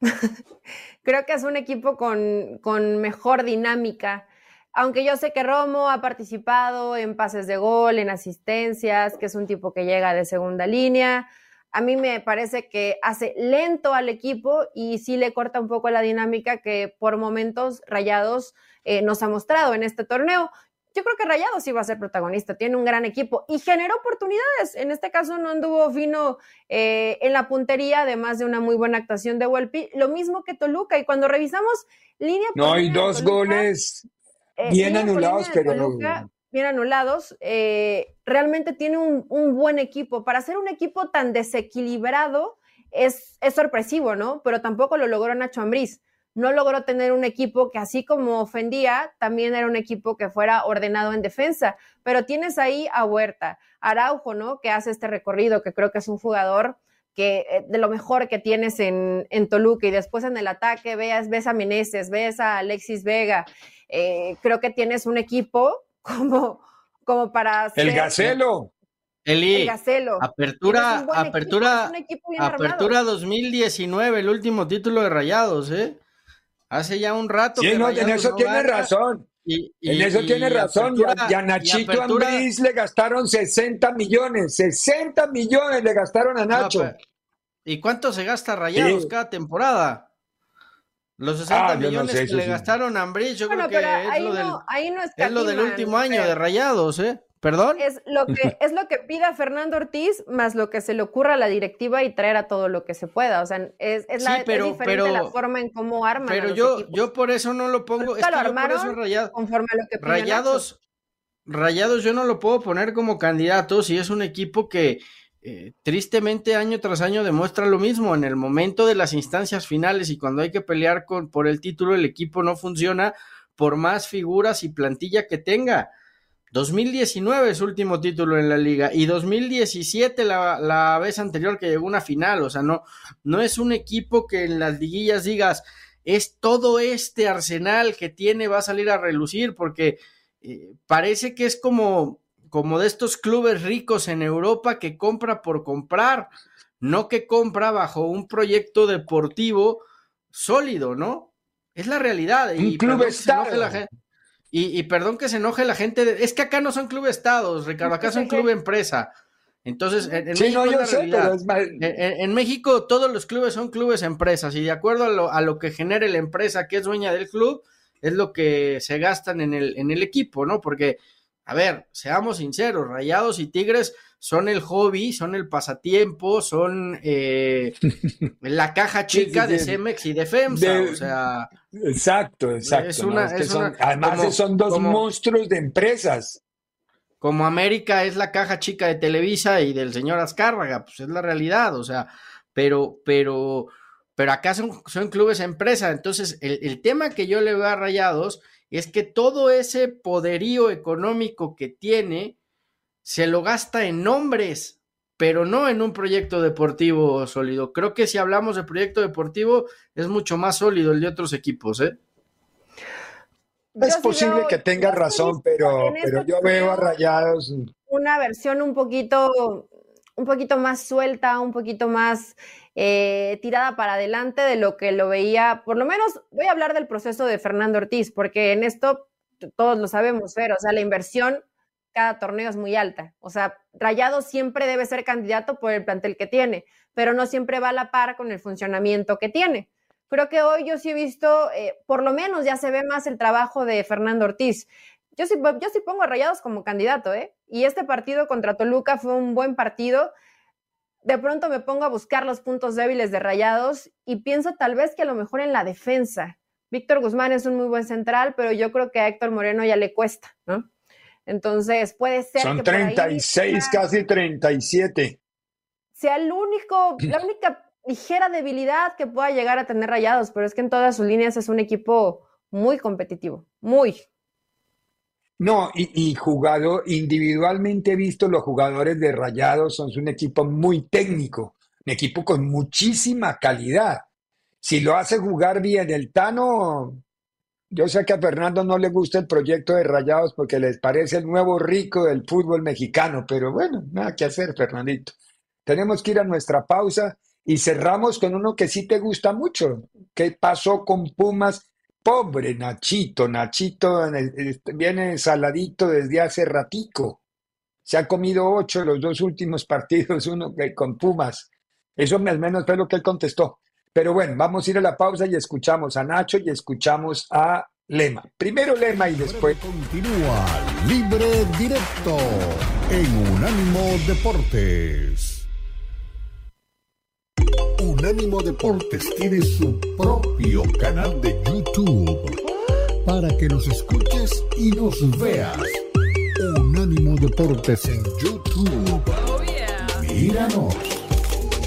[laughs] Creo que es un equipo con, con mejor dinámica. Aunque yo sé que Romo ha participado en pases de gol, en asistencias, que es un tipo que llega de segunda línea, a mí me parece que hace lento al equipo y sí le corta un poco la dinámica que por momentos Rayados eh, nos ha mostrado en este torneo. Yo creo que Rayados iba a ser protagonista, tiene un gran equipo y generó oportunidades. En este caso no anduvo fino eh, en la puntería, además de una muy buena actuación de Huelpi. Lo mismo que Toluca. Y cuando revisamos línea por No, hay dos goles eh, bien anulados, pero no bien anulados, eh, realmente tiene un, buen equipo. Para ser un equipo tan desequilibrado es, es sorpresivo, ¿no? Pero tampoco lo logró Nacho Ambriz. No logró tener un equipo que así como ofendía, también era un equipo que fuera ordenado en defensa. Pero tienes ahí a Huerta, Araujo, ¿no? Que hace este recorrido, que creo que es un jugador que eh, de lo mejor que tienes en, en Toluca y después en el ataque veas, ves a Meneses, ves a Alexis Vega, eh, creo que tienes un equipo [laughs] como, como para hacer, El Gacelo. Eli, el Gacelo. Apertura, apertura, apertura 2019, el último título de Rayados, ¿eh? Hace ya un rato. Sí, no, en eso tiene razón. en eso tiene razón. y a, Nachito Ambriz le gastaron 60 millones. 60 millones le gastaron a Nacho. ¿Y cuánto se gasta Rayados cada temporada? Los 60 ah, millones que le gastaron a Ambridge, yo creo que es, lo, del, es lo del último año de Rayados, ¿eh? ¿Perdón? Es lo, que, [laughs] es lo que pida Fernando Ortiz, más lo que se le ocurra a la directiva y traer a todo lo que se pueda. O sea, es, es, la, diferente la forma en cómo arman. Pero yo, yo por eso no lo pongo. Es que lo por eso Rayados, conforme a lo que Rayados, Rayados, yo no lo puedo poner como candidato si es un equipo que eh, tristemente año tras año demuestra lo mismo. En el momento de las instancias finales y cuando hay que pelear con, por el título, el equipo no funciona por más figuras y plantilla que tenga. 2019 es último título en la liga y 2017 la, la vez anterior que llegó una final. O sea, no, no es un equipo que en las liguillas digas es todo este arsenal que tiene va a salir a relucir porque eh, parece que es como como de estos clubes ricos en Europa que compra por comprar, no que compra bajo un proyecto deportivo sólido, ¿no? Es la realidad. Un club estado. Y, perdón que se enoje la gente, es que acá no son club estados, Ricardo, acá son [laughs] club empresa. Entonces, en, México En, México todos los clubes son clubes empresas y de acuerdo a lo, a lo, que genere la empresa que es dueña del club, es lo que se gastan en el, en el equipo, ¿no? Porque a ver, seamos sinceros, Rayados y Tigres son el hobby, son el pasatiempo, son eh, [laughs] la caja chica de Cemex y de FEMSA, o sea... Exacto, exacto. además son dos monstruos de empresas. Como América es la caja chica de Televisa y del señor Azcárraga, pues es la realidad, o sea, pero, pero, pero acá son, son clubes empresa, entonces el, el tema que yo le veo a Rayados es que todo ese poderío económico que tiene se lo gasta en nombres, pero no en un proyecto deportivo sólido. Creo que si hablamos de proyecto deportivo es mucho más sólido el de otros equipos, ¿eh? Es posible que tenga razón, pero, pero yo veo a Rayados. Una versión un poquito, un poquito más suelta, un poquito más eh, tirada para adelante de lo que lo veía, por lo menos voy a hablar del proceso de Fernando Ortiz, porque en esto todos lo sabemos, pero, o sea, la inversión cada torneo es muy alta. O sea, Rayado siempre debe ser candidato por el plantel que tiene, pero no siempre va a la par con el funcionamiento que tiene. Creo que hoy yo sí he visto, eh, por lo menos ya se ve más el trabajo de Fernando Ortiz. Yo sí, yo sí pongo a Rayados como candidato, ¿eh? Y este partido contra Toluca fue un buen partido de pronto me pongo a buscar los puntos débiles de Rayados y pienso tal vez que a lo mejor en la defensa. Víctor Guzmán es un muy buen central, pero yo creo que a Héctor Moreno ya le cuesta, ¿no? Entonces puede ser. Son 36, casi 37. Sea el único, la [clears throat] única ligera debilidad que pueda llegar a tener Rayados, pero es que en todas sus líneas es un equipo muy competitivo, muy. No, y, jugado individualmente visto, los jugadores de Rayados son un equipo muy técnico, un equipo con muchísima calidad. Si lo hace jugar bien el Tano, yo sé que a Fernando no le gusta el proyecto de Rayados porque les parece el nuevo rico del fútbol mexicano, pero bueno, nada que hacer, Fernandito. Tenemos que ir a nuestra pausa y cerramos con uno que sí te gusta mucho. ¿Qué pasó con Pumas? Pobre Nachito, Nachito viene saladito desde hace ratico. Se ha comido ocho los dos últimos [laughs] partidos, uno con Pumas. Eso al menos fue lo que él contestó. Pero bueno, vamos a ir a la pausa y escuchamos a Nacho y escuchamos a Lema. Primero Lema y después. Continúa Libre Directo en Unánimo Deportes. Unánimo Deportes tiene su propio canal de YouTube para que nos escuches y nos veas. Unánimo Deportes en YouTube. Míranos,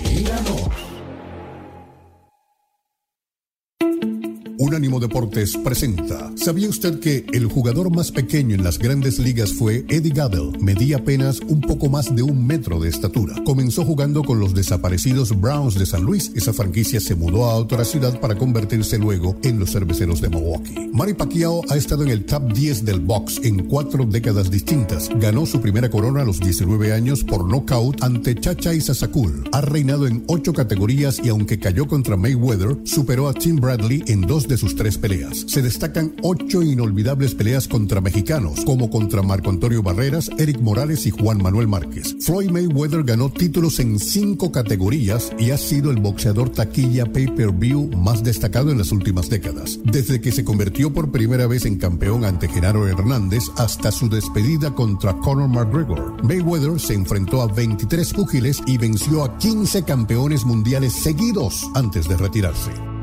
míranos. Unánimo Deportes presenta. ¿Sabía usted que el jugador más pequeño en las grandes ligas fue Eddie Gaddell? Medía apenas un poco más de un metro de estatura. Comenzó jugando con los desaparecidos Browns de San Luis. Esa franquicia se mudó a otra ciudad para convertirse luego en los cerveceros de Milwaukee. Manny Pacquiao ha estado en el top 10 del box en cuatro décadas distintas. Ganó su primera corona a los 19 años por nocaut ante Chacha y Sasakul. Ha reinado en ocho categorías y aunque cayó contra Mayweather, superó a Tim Bradley en dos de sus tres peleas. Se destacan ocho inolvidables peleas contra mexicanos, como contra Marco Antonio Barreras, Eric Morales y Juan Manuel Márquez. Floyd Mayweather ganó títulos en cinco categorías y ha sido el boxeador taquilla pay-per-view más destacado en las últimas décadas. Desde que se convirtió por primera vez en campeón ante Genaro Hernández hasta su despedida contra Conor McGregor. Mayweather se enfrentó a 23 púgiles y venció a 15 campeones mundiales seguidos antes de retirarse.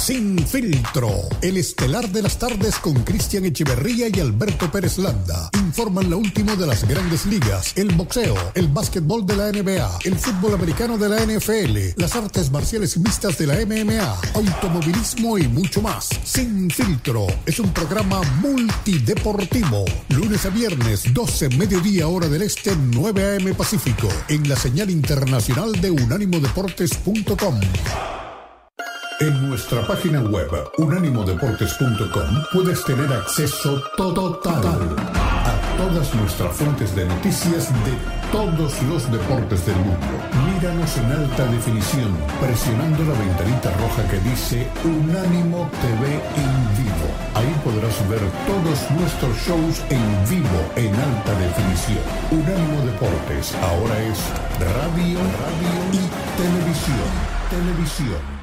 Sin filtro, el estelar de las tardes con Cristian Echeverría y Alberto Pérez Landa. Informan lo último de las grandes ligas, el boxeo, el básquetbol de la NBA, el fútbol americano de la NFL, las artes marciales mixtas de la MMA, automovilismo y mucho más. Sin filtro es un programa multideportivo. Lunes a viernes, 12 mediodía hora del este, 9 am Pacífico, en la señal internacional de unánimodeportes.com. En nuestra página web unánimodeportes.com puedes tener acceso total a todas nuestras fuentes de noticias de todos los deportes del mundo. Míranos en alta definición presionando la ventanita roja que dice Unánimo TV en vivo. Ahí podrás ver todos nuestros shows en vivo en alta definición. Unánimo Deportes ahora es radio, radio y televisión. Televisión.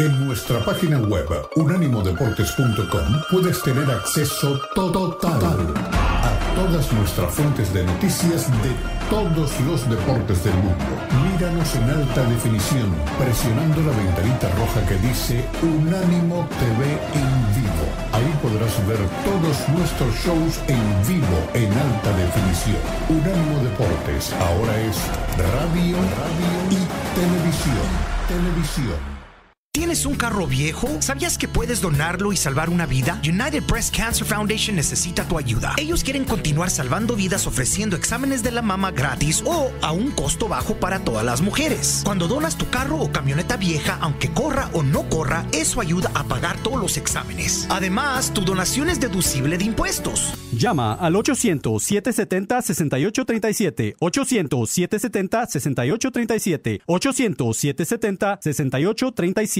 En nuestra página web unánimodeportes.com puedes tener acceso total a todas nuestras fuentes de noticias de todos los deportes del mundo. Míranos en alta definición presionando la ventanita roja que dice Unánimo TV en vivo. Ahí podrás ver todos nuestros shows en vivo en alta definición. Unánimo Deportes ahora es radio, radio y televisión. Televisión. ¿Tienes un carro viejo? ¿Sabías que puedes donarlo y salvar una vida? United Breast Cancer Foundation necesita tu ayuda. Ellos quieren continuar salvando vidas ofreciendo exámenes de la mama gratis o a un costo bajo para todas las mujeres. Cuando donas tu carro o camioneta vieja, aunque corra o no corra, eso ayuda a pagar todos los exámenes. Además, tu donación es deducible de impuestos. Llama al 800-770-6837. 800-770-6837. 800-770-6837.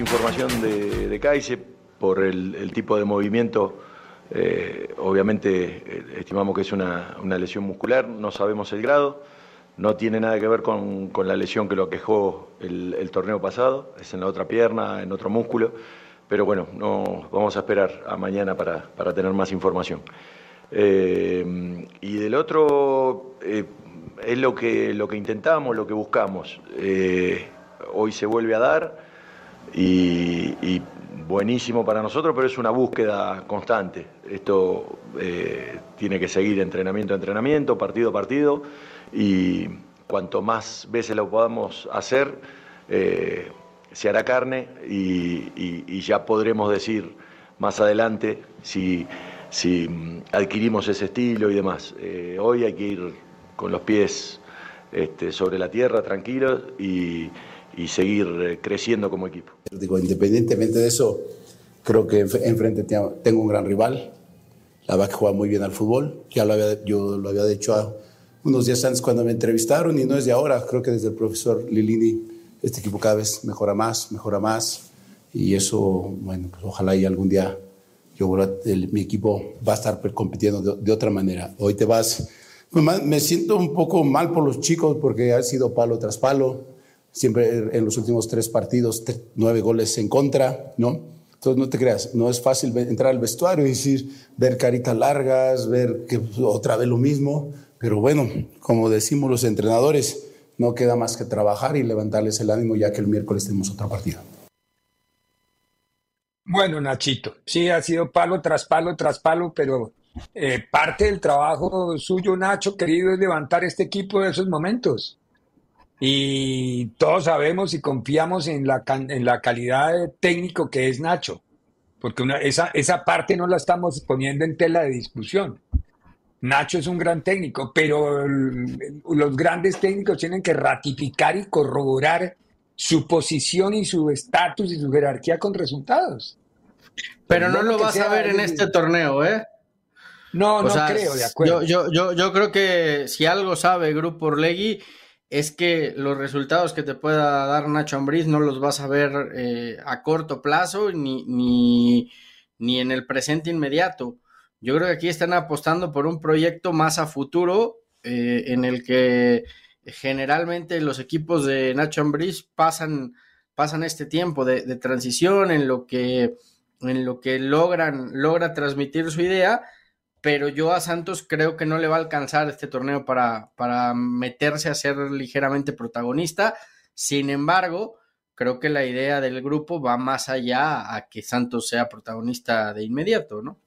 Información de, de por el, tipo de movimiento. eh, obviamente eh, estimamos que es una, lesión muscular, no sabemos el grado, no tiene nada que ver con, la lesión que lo aquejó el, torneo pasado, es en la otra pierna, en otro músculo, pero bueno, no, vamos a esperar a mañana para, tener más información. Eh, y del otro, es lo que, lo que intentamos, lo que buscamos. Hoy se vuelve a dar y, buenísimo para nosotros, pero es una búsqueda constante. Esto eh, tiene que seguir entrenamiento a entrenamiento, partido a partido, y cuanto más veces lo podamos hacer, eh, se hará carne y, y- ya podremos decir más adelante si si adquirimos ese estilo y demás. Eh, hoy hay que ir con los pies este, sobre la tierra, tranquilos y, y seguir eh, creciendo como equipo. Digo, independientemente de eso, creo que enfrente tengo un gran rival. La verdad que juega muy bien al fútbol. Ya lo había, yo lo había dicho unos días antes cuando me entrevistaron y no es de ahora. Creo que desde el profesor Lilini este equipo cada vez mejora más, mejora más. Y eso, bueno, pues ojalá y algún día yo, mi equipo va a estar compitiendo de, de, otra manera. Hoy te vas, me siento un poco mal por los chicos porque ha sido palo tras palo, siempre en los últimos tres partidos, nueve goles en contra, ¿no? Entonces no te creas, no es fácil entrar al vestuario y decir, ver caritas largas, ver que otra vez lo mismo, pero bueno, como decimos los entrenadores, no queda más que trabajar y levantarles el ánimo ya que el miércoles tenemos otra partida. Bueno, Nachito, sí, ha sido palo tras palo tras palo, pero eh, parte del trabajo suyo, Nacho, querido, es levantar este equipo de esos momentos. Y todos sabemos y confiamos en la, en la calidad de técnico que es Nacho, porque una, esa, esa parte no la estamos poniendo en tela de discusión. Nacho es un gran técnico, pero los grandes técnicos tienen que ratificar y corroborar su posición y su estatus y su jerarquía con resultados. Pero no lo vas a ver en este torneo, ¿eh? No, no creo, de acuerdo. Yo, yo, yo, yo, creo que si algo sabe Grupo Orlegui es que los resultados que te pueda dar Nacho Ambriz no los vas a ver eh, a corto plazo ni, ni, ni en el presente inmediato. Yo creo que aquí están apostando por un proyecto más a futuro eh, en el que generalmente los equipos de Nacho Ambriz pasan, pasan este tiempo de, de transición en lo que en lo que logran, logra transmitir su idea, pero yo a Santos creo que no le va a alcanzar este torneo para, para meterse a ser ligeramente protagonista. Sin embargo, creo que la idea del grupo va más allá a que Santos sea protagonista de inmediato, ¿no?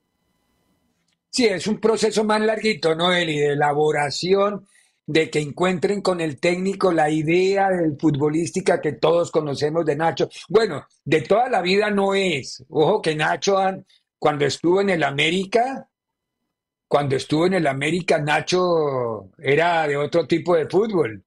Sí, es un proceso más larguito, ¿no, Eli? De elaboración, de que encuentren con el técnico la idea del futbolística que todos conocemos de Nacho. Bueno, de toda la vida no es. Ojo que Nacho, cuando estuvo en el América, cuando estuvo en el América, Nacho era de otro tipo de fútbol.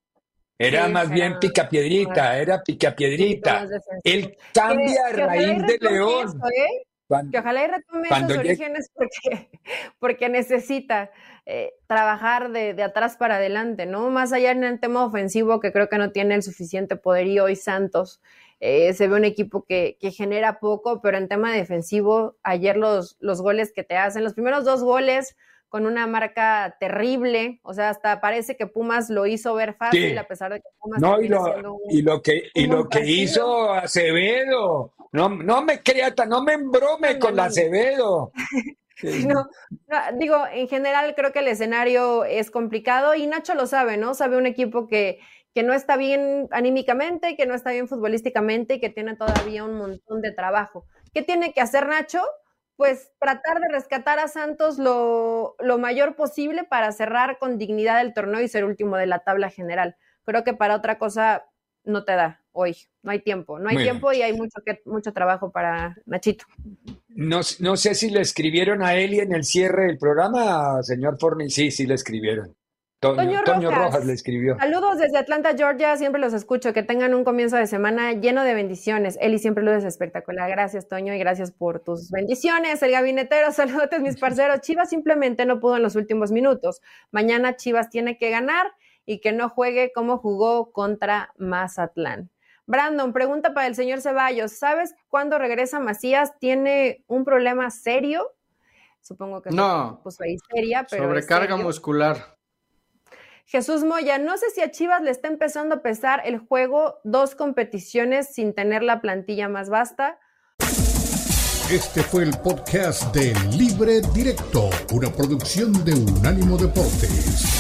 Era Sí, más era bien picapiedrita, era picapiedrita. Él cambia a Que- y raíz de León. eso, ¿eh? Cuando- Que ojalá y retome esos orígenes porque, [laughs] porque necesita eh, trabajar de, de atrás para adelante, ¿no? Más allá en el tema ofensivo, que creo que no tiene el suficiente poderío hoy Santos. eh, se ve un equipo que, que genera poco, pero en tema defensivo, ayer los, los goles que te hacen, los primeros dos goles con una marca terrible, o sea, hasta parece que Pumas lo hizo ver fácil, Sí. a pesar de que Pumas No, y lo, un- y lo que, y lo que partido. hizo Acevedo, no, no me crea, ta- no me embrome No, con no, no. Acevedo. Sí, [laughs] no, no, digo, en general creo que el escenario es complicado y Nacho lo sabe, ¿no? Sabe un equipo que, que no está bien anímicamente, que no está bien futbolísticamente y que tiene todavía un montón de trabajo. ¿Qué tiene que hacer Nacho? Pues tratar de rescatar a Santos lo, lo mayor posible para cerrar con dignidad el torneo y ser último de la tabla general. Creo que para otra cosa no te da hoy, no hay tiempo, no hay Muy bien. tiempo y hay mucho, que, mucho trabajo para Nachito. No, no sé si le escribieron a Eli en el cierre del programa, señor Forni. Sí, sí le escribieron. Toño, Toño Toño Rojas. Rojas le escribió. Saludos desde Atlanta, Georgia. Siempre los escucho. Que tengan un comienzo de semana lleno de bendiciones. Eli siempre lo es espectacular. Gracias, Toño, y gracias por tus bendiciones. El gabinetero, [laughs] saludos, mis parceros. Chivas simplemente no pudo en los últimos minutos. Mañana Chivas tiene que ganar y que no juegue como jugó contra Mazatlán. Brandon, pregunta para el señor Ceballos. ¿Sabes cuándo regresa Macías? ¿Tiene un problema serio? Supongo que No. puso ahí seria, pero. Sobrecarga serio. muscular. Jesús Moya, no sé si a Chivas le está empezando a pesar el juego dos competiciones sin tener la plantilla más vasta. Este fue el podcast de Libre Directo, una producción de Unánimo Deportes.